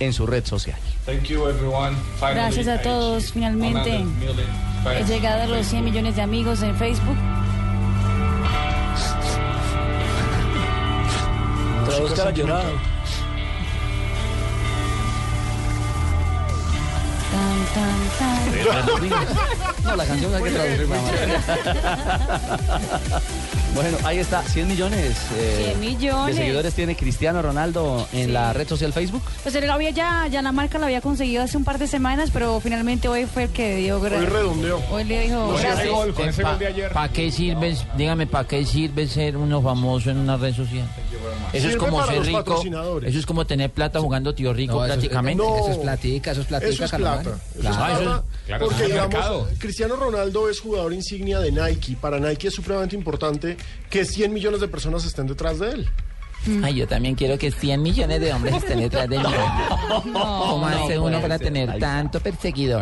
en su red social. Thank you everyone. Finally, Gracias a todos, finalmente 100 million He llegado a los 100 millones de amigos en Facebook. No, la canción hay que traducirla. bueno, ahí está, 100 millones, eh, 100 millones. de seguidores tiene Cristiano Ronaldo en Sí. la red social Facebook. Pues él había ya, ya la marca la había conseguido hace un par de semanas, pero finalmente hoy fue el que dio Hoy redondeó. Hoy le dijo Con ese gracias. gol, con ese gol de ayer. ¿Para qué sirve, dígame, para qué sirve ser uno famoso en una red social? Eso es como para ser los rico. patrocinadores. Eso es como tener plata jugando tío rico No, eso es- prácticamente. No, Eso es platica, eso es platica, Eso es plata. Claro. claro, porque digamos, mercado. Cristiano Ronaldo es jugador insignia de Nike. Para Nike es supremamente importante que 100 millones de personas estén detrás de él. Ay, yo también quiero que 100 millones de hombres estén detrás de mí. ¿Cómo hace uno para tener tanto perseguidor?